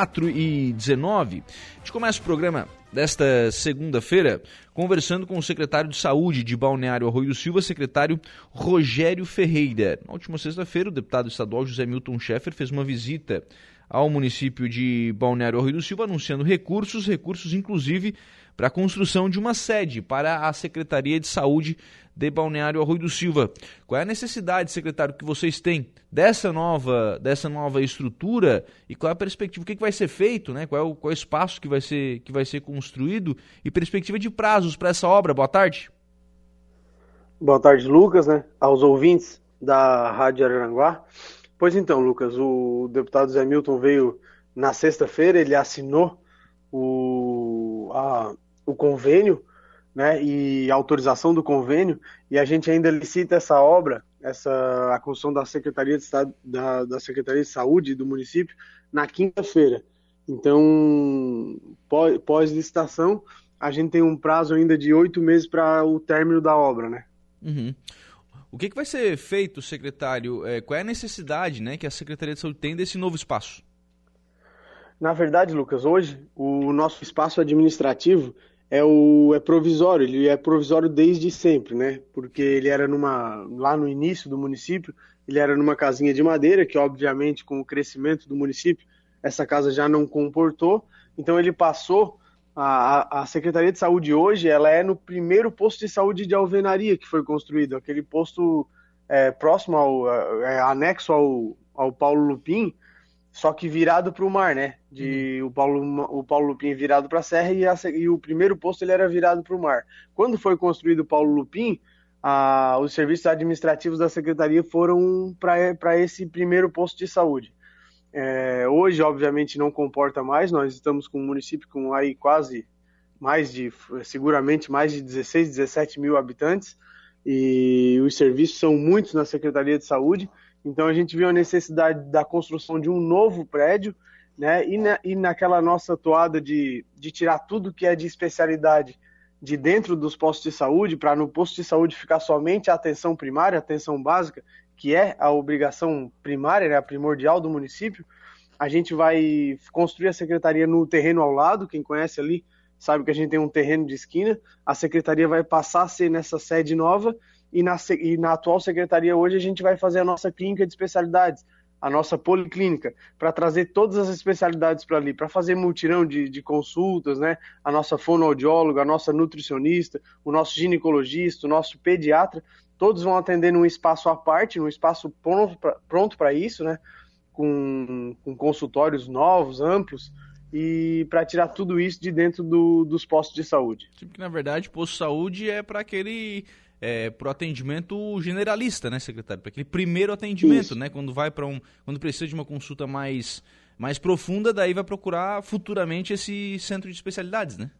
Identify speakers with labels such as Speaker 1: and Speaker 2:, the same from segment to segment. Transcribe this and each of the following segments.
Speaker 1: 4 e 19. A gente começa o programa desta segunda-feira conversando com o secretário de Saúde de Balneário Arroio Silva, secretário Rogério Ferreira. Na última sexta-feira, o deputado estadual José Milton Schaeffer fez uma visita ao município de Balneário Arroio Silva, anunciando recursos, recursos inclusive para a construção de uma sede para a Secretaria de Saúde de Balneário Arroio do Silva. Qual é a necessidade, secretário, que vocês têm dessa nova, dessa nova estrutura e qual é a perspectiva? O que, que vai ser feito, né? Qual é, o, qual é o espaço que vai, ser, que vai ser construído e perspectiva de prazos para essa obra? Boa tarde.
Speaker 2: Boa tarde, Lucas, né? Aos ouvintes da Rádio Araranguá. Pois então, Lucas, o deputado Zé Milton veio na sexta-feira, ele assinou o, a, o convênio né, e autorização do convênio, e a gente ainda licita essa obra, essa a construção da Secretaria de Estado, da, da Secretaria de Saúde do município na quinta-feira. Então, pós-licitação, a gente tem um prazo ainda de oito meses para o término da obra, né?
Speaker 1: Uhum. O que, que vai ser feito, secretário? É, qual é a necessidade né, que a Secretaria de Saúde tem desse novo espaço?
Speaker 2: Na verdade, Lucas, hoje o nosso espaço administrativo é o é provisório, ele é provisório desde sempre, né? Porque ele era numa lá no início do município, ele era numa casinha de madeira que obviamente com o crescimento do município essa casa já não comportou, então ele passou a, a Secretaria de Saúde hoje, ela é no primeiro posto de saúde de alvenaria que foi construído, aquele posto é, próximo ao é, anexo ao, ao Paulo Lupim, só que virado para o mar, né? De uhum. o Paulo o Paulo Lupim virado para a serra e, a, e, o primeiro posto ele era virado para o mar. Quando foi construído o Paulo Lupim, a, os serviços administrativos da secretaria foram para esse primeiro posto de saúde. É, hoje, obviamente, não comporta mais. Nós estamos com um município com aí quase mais de, seguramente mais de 16, 17 mil habitantes e os serviços são muitos na Secretaria de Saúde. Então a gente viu a necessidade da construção de um novo prédio, né? E, na, e naquela nossa toada de, de tirar tudo que é de especialidade de dentro dos postos de saúde, para no posto de saúde ficar somente a atenção primária, a atenção básica, que é a obrigação primária, né, a primordial do município, a gente vai construir a secretaria no terreno ao lado. Quem conhece ali sabe que a gente tem um terreno de esquina. A secretaria vai passar a ser nessa sede nova e na, e na atual secretaria hoje a gente vai fazer a nossa clínica de especialidades, a nossa policlínica, para trazer todas as especialidades para ali, para fazer multirão de, de, consultas, né? A nossa fonoaudióloga, a nossa nutricionista, o nosso ginecologista, o nosso pediatra, todos vão atender num espaço à parte, num espaço pronto para isso, né? Com, com, consultórios novos, amplos, e para tirar tudo isso de dentro do, dos postos de saúde.
Speaker 1: Tipo que, na verdade, posto de saúde é para aquele é, para o atendimento generalista, né, secretário? Para aquele primeiro atendimento, Isso. né? Quando vai para um, quando precisa de uma consulta mais mais profunda, daí vai procurar futuramente esse centro de especialidades, né?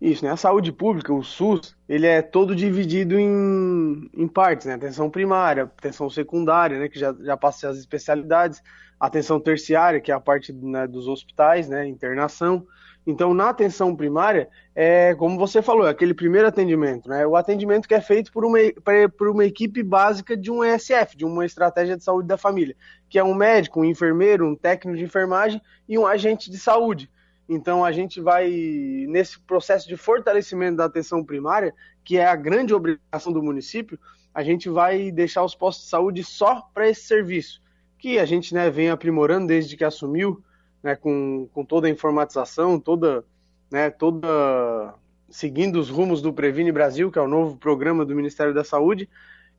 Speaker 2: Isso, né? A saúde pública, o SUS, ele é todo dividido em, em partes, né? Atenção primária, atenção secundária, né? Que já, já passa as especialidades, atenção terciária, que é a parte né, dos hospitais, né? Internação, então, na atenção primária, é como você falou, é aquele primeiro atendimento, né? O atendimento que é feito por uma, por uma equipe básica de um ESF, de uma estratégia de saúde da família, que é um médico, um enfermeiro, um técnico de enfermagem e um agente de saúde. Então, a gente vai, nesse processo de fortalecimento da atenção primária, que é a grande obrigação do município, a gente vai deixar os postos de saúde só para esse serviço, que a gente né, vem aprimorando desde que assumiu né, com, com toda a informatização, toda, né, toda seguindo os rumos do Previne Brasil, que é o novo programa do Ministério da Saúde,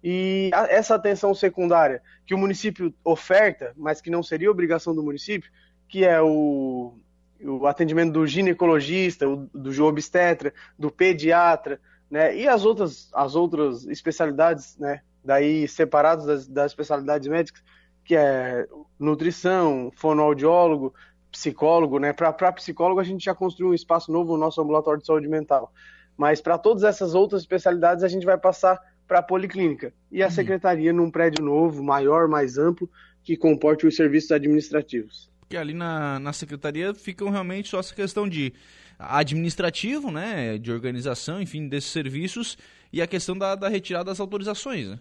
Speaker 2: e essa atenção secundária que o município oferta, mas que não seria obrigação do município, que é o, o atendimento do ginecologista, do obstetra, do pediatra, né, e as outras, as outras especialidades, né, daí separadas das, das especialidades médicas, que é nutrição, fonoaudiólogo, psicólogo, né? Para psicólogo a gente já construiu um espaço novo no nosso ambulatório de saúde mental. Mas para todas essas outras especialidades a gente vai passar para a policlínica e a uhum. secretaria num prédio novo, maior, mais amplo, que comporte os serviços administrativos.
Speaker 1: Porque ali na, na secretaria ficam realmente só essa questão de administrativo, né, de organização, enfim, desses serviços e a questão da, da retirada das autorizações, né?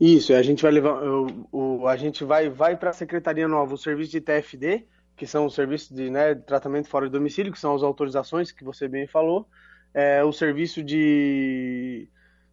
Speaker 2: Isso, a gente vai levar, o, o a gente vai, vai para a secretaria nova, o serviço de TFD, que são os serviços de, né, tratamento fora de domicílio, que são as autorizações que você bem falou, é, o serviço de,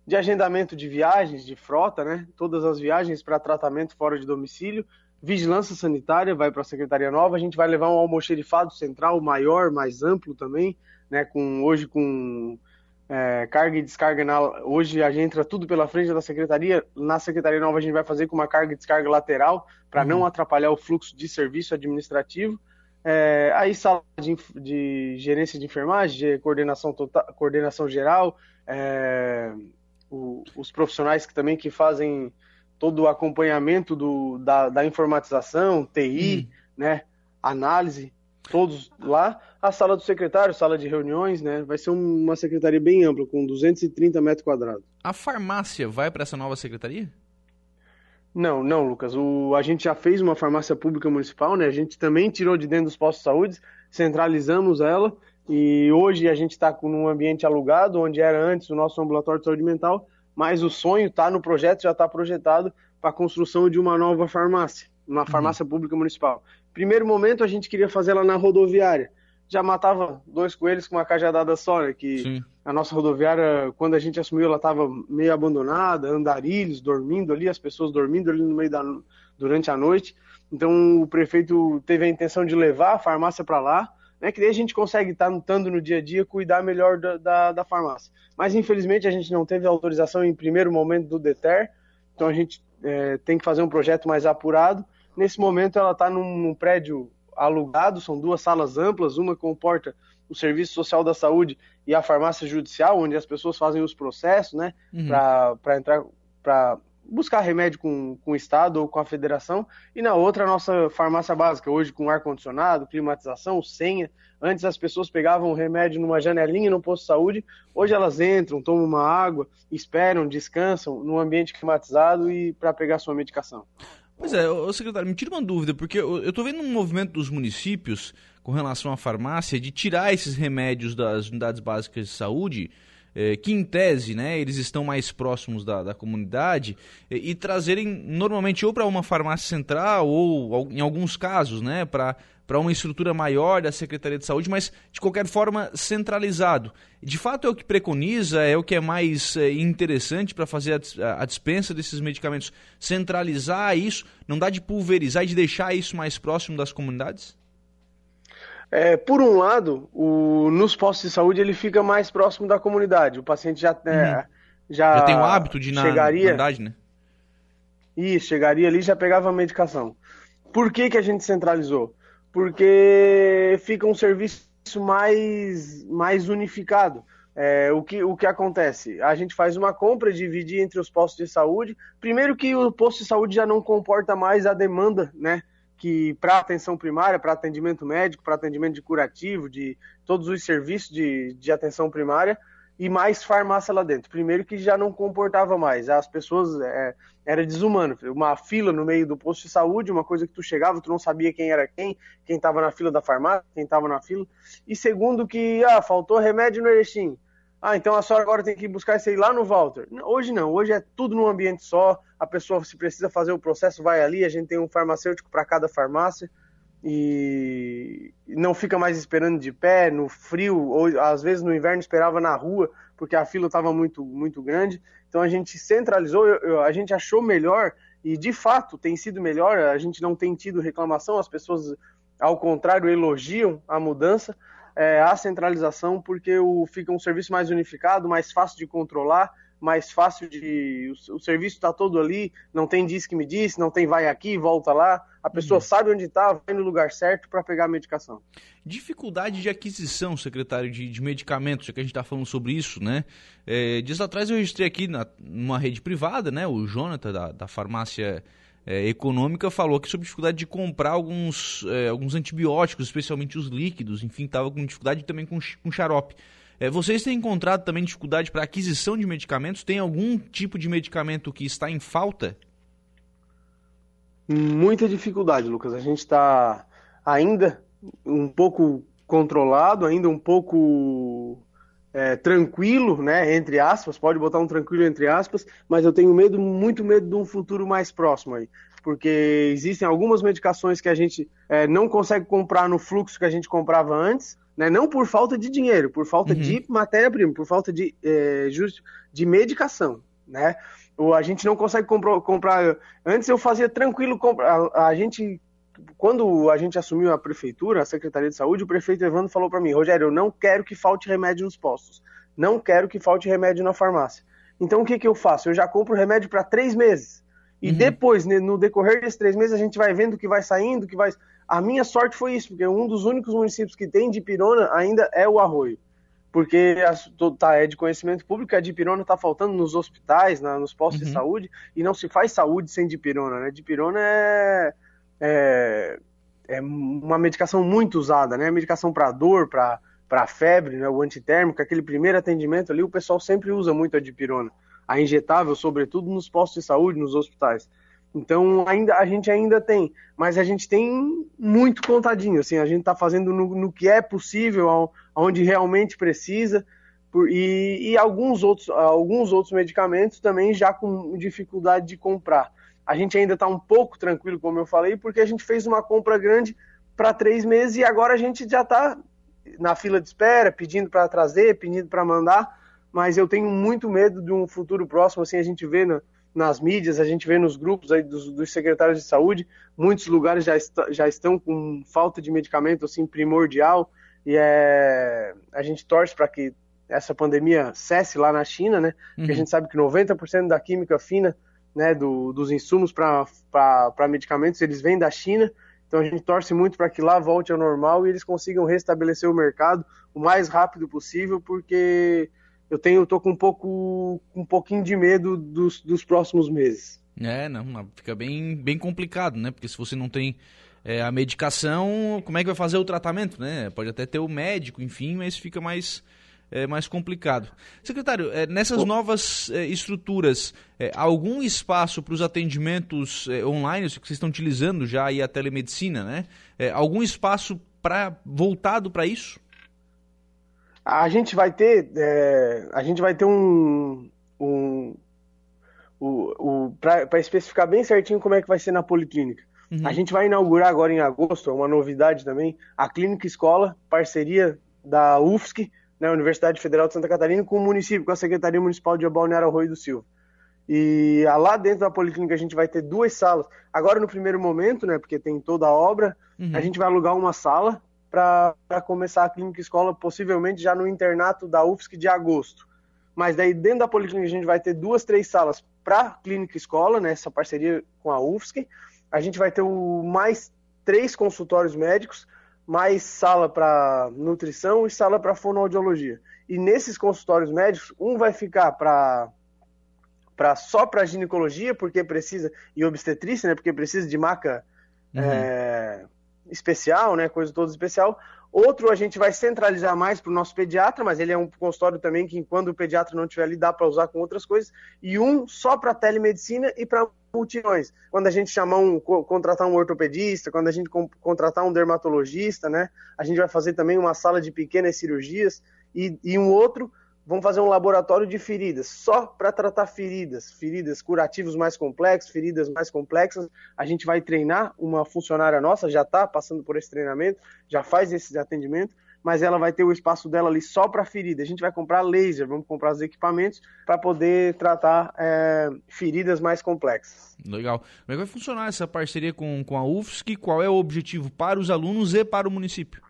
Speaker 2: de agendamento de viagens, de frota, né, todas as viagens para tratamento fora de domicílio, vigilância sanitária vai para a Secretaria Nova, a gente vai levar um almoxerifado central maior, mais amplo também, né, com, hoje com é, carga e descarga, na, hoje a gente entra tudo pela frente da Secretaria, na Secretaria Nova a gente vai fazer com uma carga e descarga lateral, para uhum. não atrapalhar o fluxo de serviço administrativo, é, aí sala de, de, gerência de enfermagem, de coordenação, total, coordenação geral, é, o, os profissionais que também que fazem todo o acompanhamento do, da, da informatização, TI, hum. né, análise, todos lá. A sala do secretário, sala de reuniões, né, vai ser uma secretaria bem ampla, com 230 metros quadrados.
Speaker 1: A farmácia vai para essa nova secretaria?
Speaker 2: Não, não, Lucas. O, a gente já fez uma farmácia pública municipal, né? A gente também tirou de dentro dos postos de saúde, centralizamos ela e hoje a gente está num ambiente alugado, onde era antes o nosso ambulatório de saúde mental, mas o sonho está no projeto, já está projetado para a construção de uma nova farmácia, uma uhum. farmácia uhum. pública municipal. Primeiro momento a gente queria fazer ela na rodoviária. Já matava dois coelhos com uma cajadada só, né? Que Sim. a nossa rodoviária, quando a gente assumiu, ela estava meio abandonada, andarilhos, dormindo ali, as pessoas dormindo ali no meio da durante a noite. Então o prefeito teve a intenção de levar a farmácia para lá né, que daí a gente consegue estar tá estando no dia a dia cuidar melhor da, da, da, farmácia. Mas infelizmente a gente não teve autorização em primeiro momento do DETER, então a gente é, tem que fazer um projeto mais apurado. Nesse momento ela está num, num, prédio alugado, são duas salas amplas, uma comporta o Serviço Social da Saúde e a farmácia judicial, onde as pessoas fazem os processos, né, uhum. para entrar para buscar remédio com, com o Estado ou com a federação, e na outra a nossa farmácia básica, hoje com ar-condicionado, climatização, senha. Antes as pessoas pegavam o remédio numa janelinha no posto de saúde, hoje elas entram, tomam uma água, esperam, descansam num ambiente climatizado e para pegar sua medicação.
Speaker 1: Pois é, ô, secretário, me tira uma dúvida, porque eu estou vendo um movimento dos municípios com relação à farmácia de tirar esses remédios das unidades básicas de saúde é, que em tese né, eles estão mais próximos da, da comunidade e, e trazerem normalmente ou para uma farmácia central ou em alguns casos né, para para uma estrutura maior da Secretaria de Saúde, mas de qualquer forma centralizado. De fato é o que preconiza, é o que é mais é, interessante para fazer a, a, dispensa desses medicamentos, centralizar isso, não dá de pulverizar e de deixar isso mais próximo das comunidades?
Speaker 2: É, por um lado, o, nos postos de saúde ele fica mais próximo da comunidade. O paciente já, é, uhum.
Speaker 1: já, já tem o hábito de na, chegaria, na né?
Speaker 2: Isso, chegaria ali e já pegava a medicação. Por que, que a gente centralizou? Porque fica um serviço mais, mais unificado. É, o, que, o que acontece? A gente faz uma compra, divide entre os postos de saúde. Primeiro que o posto de saúde já não comporta mais a demanda, né? que para atenção primária, para atendimento médico, para atendimento de curativo, de todos os serviços de, de atenção primária, e mais farmácia lá dentro. Primeiro que já não comportava mais, as pessoas é, era desumano, uma fila no meio do posto de saúde, uma coisa que tu chegava, tu não sabia quem era quem, quem estava na fila da farmácia, quem estava na fila. E segundo que ah, faltou remédio no Erechim. Ah, então a senhora agora tem que buscar isso aí lá no Walter. Hoje não, hoje é tudo num ambiente só. A pessoa, se precisa fazer o processo, vai ali. A gente tem um farmacêutico para cada farmácia e não fica mais esperando de pé, no frio, ou às vezes no inverno esperava na rua, porque a fila estava muito, muito grande. Então a gente centralizou, a gente achou melhor, e de fato tem sido melhor, a gente não tem tido reclamação, as pessoas, ao contrário, elogiam a mudança é, a centralização, porque o, fica um serviço mais unificado, mais fácil de controlar, mais fácil de. O, o serviço está todo ali, não tem diz que me disse, não tem vai aqui, volta lá. A pessoa uhum. sabe onde está, vai no lugar certo para pegar a medicação.
Speaker 1: Dificuldade de aquisição, secretário, de, de medicamentos, já que a gente está falando sobre isso, né? É, dias atrás eu registrei aqui na, numa rede privada, né? O Jonathan, da, da farmácia é, econômica falou que sobre dificuldade de comprar alguns, é, alguns antibióticos, especialmente os líquidos, enfim, estava com dificuldade também com, com xarope. É, vocês têm encontrado também dificuldade para aquisição de medicamentos? Tem algum tipo de medicamento que está em falta?
Speaker 2: Muita dificuldade, Lucas. A gente está ainda um pouco controlado, ainda um pouco é, tranquilo, né, entre aspas, pode botar um tranquilo entre aspas, mas eu tenho medo, muito medo de um futuro mais próximo aí, porque existem algumas medicações que a gente é, não consegue comprar no fluxo que a gente comprava antes, né? não por falta de dinheiro, por falta uhum. de matéria-prima, por falta de, é, just, de medicação. Né? Ou a gente não consegue comprar, comprar. Antes eu fazia tranquilo comprar. A, a gente quando a gente assumiu a prefeitura, a Secretaria de Saúde, o prefeito Evandro falou para mim, Rogério, eu não quero que falte remédio nos postos, não quero que falte remédio na farmácia. Então o que, que eu faço? Eu já compro remédio para três meses. E uhum. depois, no decorrer desses três meses, a gente vai vendo o que vai saindo, que vai. A minha sorte foi isso, porque um dos únicos municípios que tem de pirona ainda é o Arroio. Porque a, tá, é de conhecimento público que a dipirona está faltando nos hospitais, na, nos postos uhum. de saúde, e não se faz saúde sem dipirona, né? Dipirona é, é, é uma medicação muito usada, né? Medicação para dor, para febre, né? o antitérmico, aquele primeiro atendimento ali, o pessoal sempre usa muito a dipirona a injetável, sobretudo nos postos de saúde, nos hospitais. Então ainda a gente ainda tem, mas a gente tem muito contadinho. Assim, a gente está fazendo no, no, que é possível, onde realmente precisa, por, e, e, alguns outros alguns outros medicamentos também já com dificuldade de comprar. A gente ainda está um pouco tranquilo, como eu falei, porque a gente fez uma compra grande para três meses e agora a gente já está na fila de espera, pedindo para trazer, pedindo para mandar mas eu tenho muito medo de um futuro próximo, assim, a gente vê nas mídias, a gente vê nos grupos aí dos, dos, secretários de saúde, muitos lugares já, est já estão com falta de medicamento, assim, primordial, e é, a gente torce para que essa pandemia cesse lá na China, né, uhum. porque a gente sabe que 90% da química fina, né, do, dos insumos para medicamentos, eles vêm da China, então a gente torce muito para que lá volte ao normal e eles consigam restabelecer o mercado o mais rápido possível, porque eu tenho, tô com um pouco, um pouquinho de medo dos, dos próximos meses.
Speaker 1: É, não, fica bem, bem complicado, né? Porque se você não tem é, a medicação, como é que vai fazer o tratamento, né? Pode até ter o médico, enfim, mas fica mais, é, mais complicado. Secretário, é, nessas novas é, estruturas, é, algum espaço para os atendimentos é, online, que vocês estão utilizando já aí a telemedicina, né? É, algum espaço pra, voltado para isso?
Speaker 2: A gente vai ter, é, a gente vai ter um, um o, o para especificar bem certinho como é que vai ser na policlínica. Uhum. A gente vai inaugurar agora em agosto, é uma novidade também, a clínica escola, parceria da UFSC, né, Universidade Federal de Santa Catarina, com o município, com a Secretaria Municipal de Balneário Arroio do Silva. E lá dentro da policlínica a gente vai ter duas salas. Agora no primeiro momento, né, porque tem toda a obra, uhum. a gente vai alugar uma sala para começar a clínica escola, possivelmente já no internato da UFSC de agosto. Mas daí dentro da policlínica a gente vai ter duas, três salas para clínica escola, nessa né, parceria com a UFSC. A gente vai ter o, mais três consultórios médicos, mais sala para nutrição e sala para fonoaudiologia. E nesses consultórios médicos, um vai ficar para para só para ginecologia, porque precisa, e obstetrícia, né, porque precisa de maca uhum. é, especial, né, coisa toda especial. Outro a gente vai centralizar mais para o nosso pediatra, mas ele é um consultório também que quando o pediatra não estiver ali dá para usar com outras coisas. E um só para telemedicina e para multidões. Quando a gente chamar um, contratar um ortopedista, quando a gente contratar um dermatologista, né, a gente vai fazer também uma sala de pequenas cirurgias e, e um outro vamos fazer um laboratório de feridas, só para tratar feridas, feridas curativos mais complexos, feridas mais complexas. A gente vai treinar uma funcionária nossa, já está passando por esse treinamento, já faz esse atendimento, mas ela vai ter o espaço dela ali só para ferida. A gente vai comprar laser, vamos comprar os equipamentos para poder tratar é, feridas mais complexas.
Speaker 1: Legal. Como é que vai funcionar essa parceria com, com a UFSC? Qual é o objetivo para os alunos e para o município?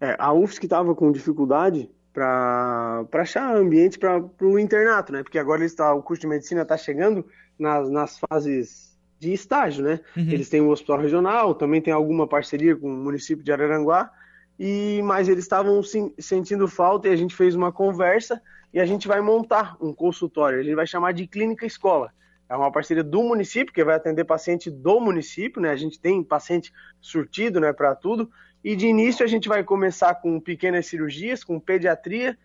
Speaker 2: É, a UFSC estava com dificuldade para achar ambiente para o internato, né? Porque agora está, o curso de medicina está chegando nas, nas fases de estágio, né? Uhum. Eles têm o hospital regional, também tem alguma parceria com o município de Araranguá, e mas eles estavam sentindo falta e a gente fez uma conversa e a gente vai montar um consultório. Ele vai chamar de clínica escola. É uma parceria do município que vai atender paciente do município, né? A gente tem paciente surtido, né, para tudo e de início a gente vai começar com pequenas cirurgias, com pediatria,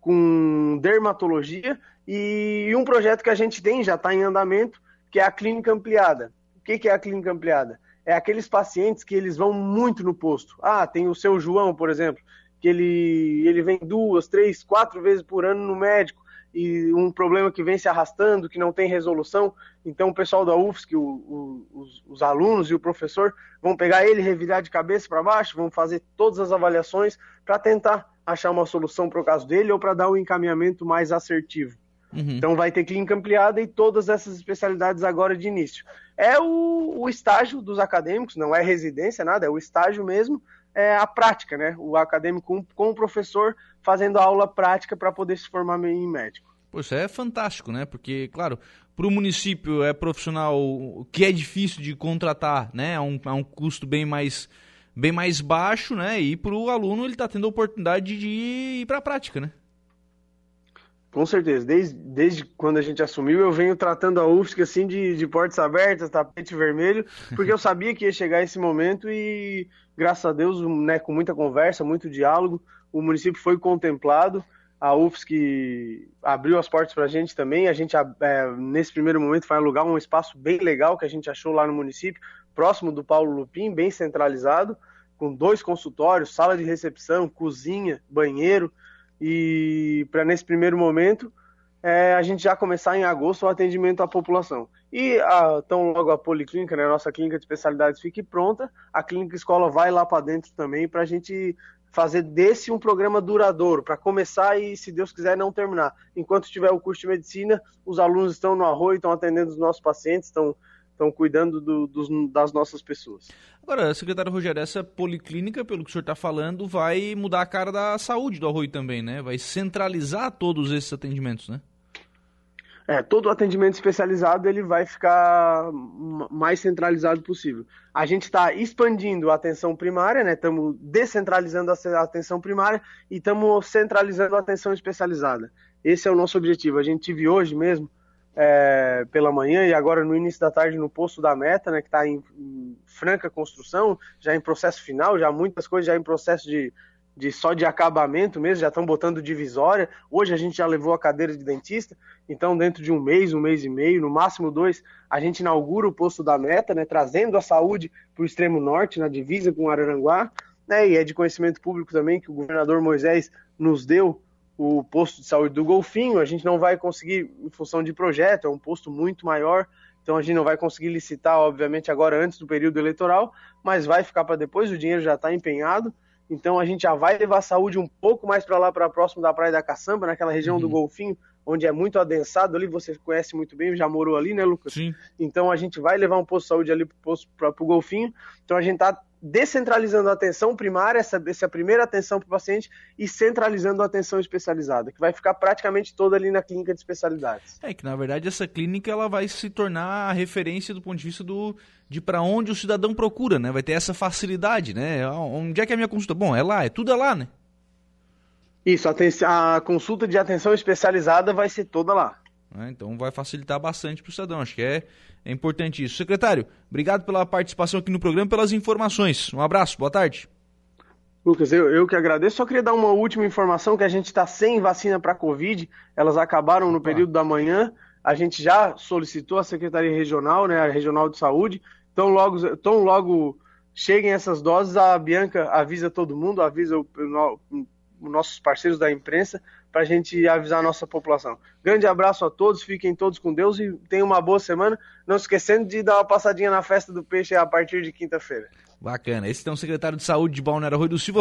Speaker 2: com dermatologia e um projeto que a gente tem, já está em andamento, que é a clínica ampliada. O que, é a clínica ampliada? É aqueles pacientes que eles vão muito no posto. Ah, tem o seu João, por exemplo, que ele, ele vem duas, três, quatro vezes por ano no médico e um problema que vem se arrastando, que não tem resolução. Então, o pessoal da UFSC, o, o, os, os, alunos e o professor vão pegar ele, revirar de cabeça para baixo, vão fazer todas as avaliações para tentar achar uma solução para o caso dele ou para dar um encaminhamento mais assertivo. Uhum. Então, vai ter clínica ampliada e todas essas especialidades agora de início. É o, o estágio dos acadêmicos, não é residência, nada, é o estágio mesmo, é a prática, né? O acadêmico com, o professor fazendo aula prática para poder se formar em médico.
Speaker 1: Poxa, é fantástico, né? Porque, claro, para o município é profissional que é difícil de contratar, né? É um, é um custo bem mais, bem mais baixo, né? E para o aluno ele está tendo a oportunidade de ir para a prática, né?
Speaker 2: Com certeza. Desde, desde quando a gente assumiu, eu venho tratando a UFSC assim de, de portas abertas, tapete vermelho, porque eu sabia que ia chegar esse momento e, graças a Deus, né, com muita conversa, muito diálogo, o município foi contemplado. A UFSC abriu as portas para a gente também. A gente, é, nesse primeiro momento, vai alugar um espaço bem legal que a gente achou lá no município, próximo do Paulo Lupim, bem centralizado, com dois consultórios, sala de recepção, cozinha, banheiro e para nesse primeiro momento é, a gente já começar em agosto o atendimento à população. E a, tão logo a policlínica, né, a nossa clínica de especialidades fique pronta, a clínica escola vai lá para dentro também para a gente fazer desse um programa duradouro, para começar e, se Deus quiser, não terminar. Enquanto tiver o curso de medicina, os alunos estão no arroio, estão atendendo os nossos pacientes, estão estão cuidando do, dos, das nossas pessoas.
Speaker 1: Agora, secretário Rogério, essa policlínica, pelo que o senhor está falando, vai mudar a cara da saúde do Arroio também, né? Vai centralizar todos esses atendimentos, né?
Speaker 2: É, todo o atendimento especializado ele vai ficar mais centralizado possível. A gente está expandindo a atenção primária, né? Estamos descentralizando a atenção primária e estamos centralizando a atenção especializada. Esse é o nosso objetivo. A gente viu hoje mesmo é, pela manhã e agora no início da tarde no posto da meta, né, que está em, em, franca construção, já em processo final, já muitas coisas já em processo de, de só de acabamento mesmo, já estão botando divisória. Hoje a gente já levou a cadeira de dentista, então dentro de um mês, um mês e meio, no máximo dois, a gente inaugura o posto da meta, né, trazendo a saúde para o extremo norte, na divisa com Araranguá, né, e é de conhecimento público também que o governador Moisés nos deu o posto de saúde do Golfinho, a gente não vai conseguir, em função de projeto, é um posto muito maior, então a gente não vai conseguir licitar, obviamente, agora antes do período eleitoral, mas vai ficar para depois, o dinheiro já está empenhado, então a gente já vai levar a saúde um pouco mais para lá, para próximo da Praia da Caçamba, naquela região uhum. do Golfinho, onde é muito adensado ali, você conhece muito bem, já morou ali, né, Lucas?
Speaker 1: Sim.
Speaker 2: Então a gente vai levar um posto de saúde ali para o Golfinho, então a gente está descentralizando a atenção primária, essa, essa primeira atenção para o paciente, e centralizando a atenção especializada, que vai ficar praticamente toda ali na clínica de especialidades.
Speaker 1: É que na verdade essa clínica ela vai se tornar a referência do ponto de vista do de para onde o cidadão procura, né? Vai ter essa facilidade, né? Onde é que é a minha consulta? Bom, é lá, é tudo é lá, né?
Speaker 2: Isso, a, a consulta de atenção especializada vai ser toda lá.
Speaker 1: É, então vai facilitar bastante para o cidadão. Acho que é, é importante isso. Secretário, obrigado pela participação aqui no programa, pelas informações. Um abraço, boa tarde.
Speaker 2: Lucas, eu, eu que agradeço. Só queria dar uma última informação que a gente está sem vacina para Covid. Elas acabaram no período da manhã. A gente já solicitou a Secretaria Regional, né, a Regional de Saúde. Então logo, tão logo cheguem essas doses, a Bianca avisa todo mundo, avisa o, o, os nossos parceiros da imprensa para a gente avisar a nossa população. Grande abraço a todos, fiquem todos com Deus e tenham uma boa semana. Não esquecendo de dar uma passadinha na festa do peixe a partir de quinta-feira.
Speaker 1: Bacana. Esse é o secretário de saúde de Balneário Rui do Silva.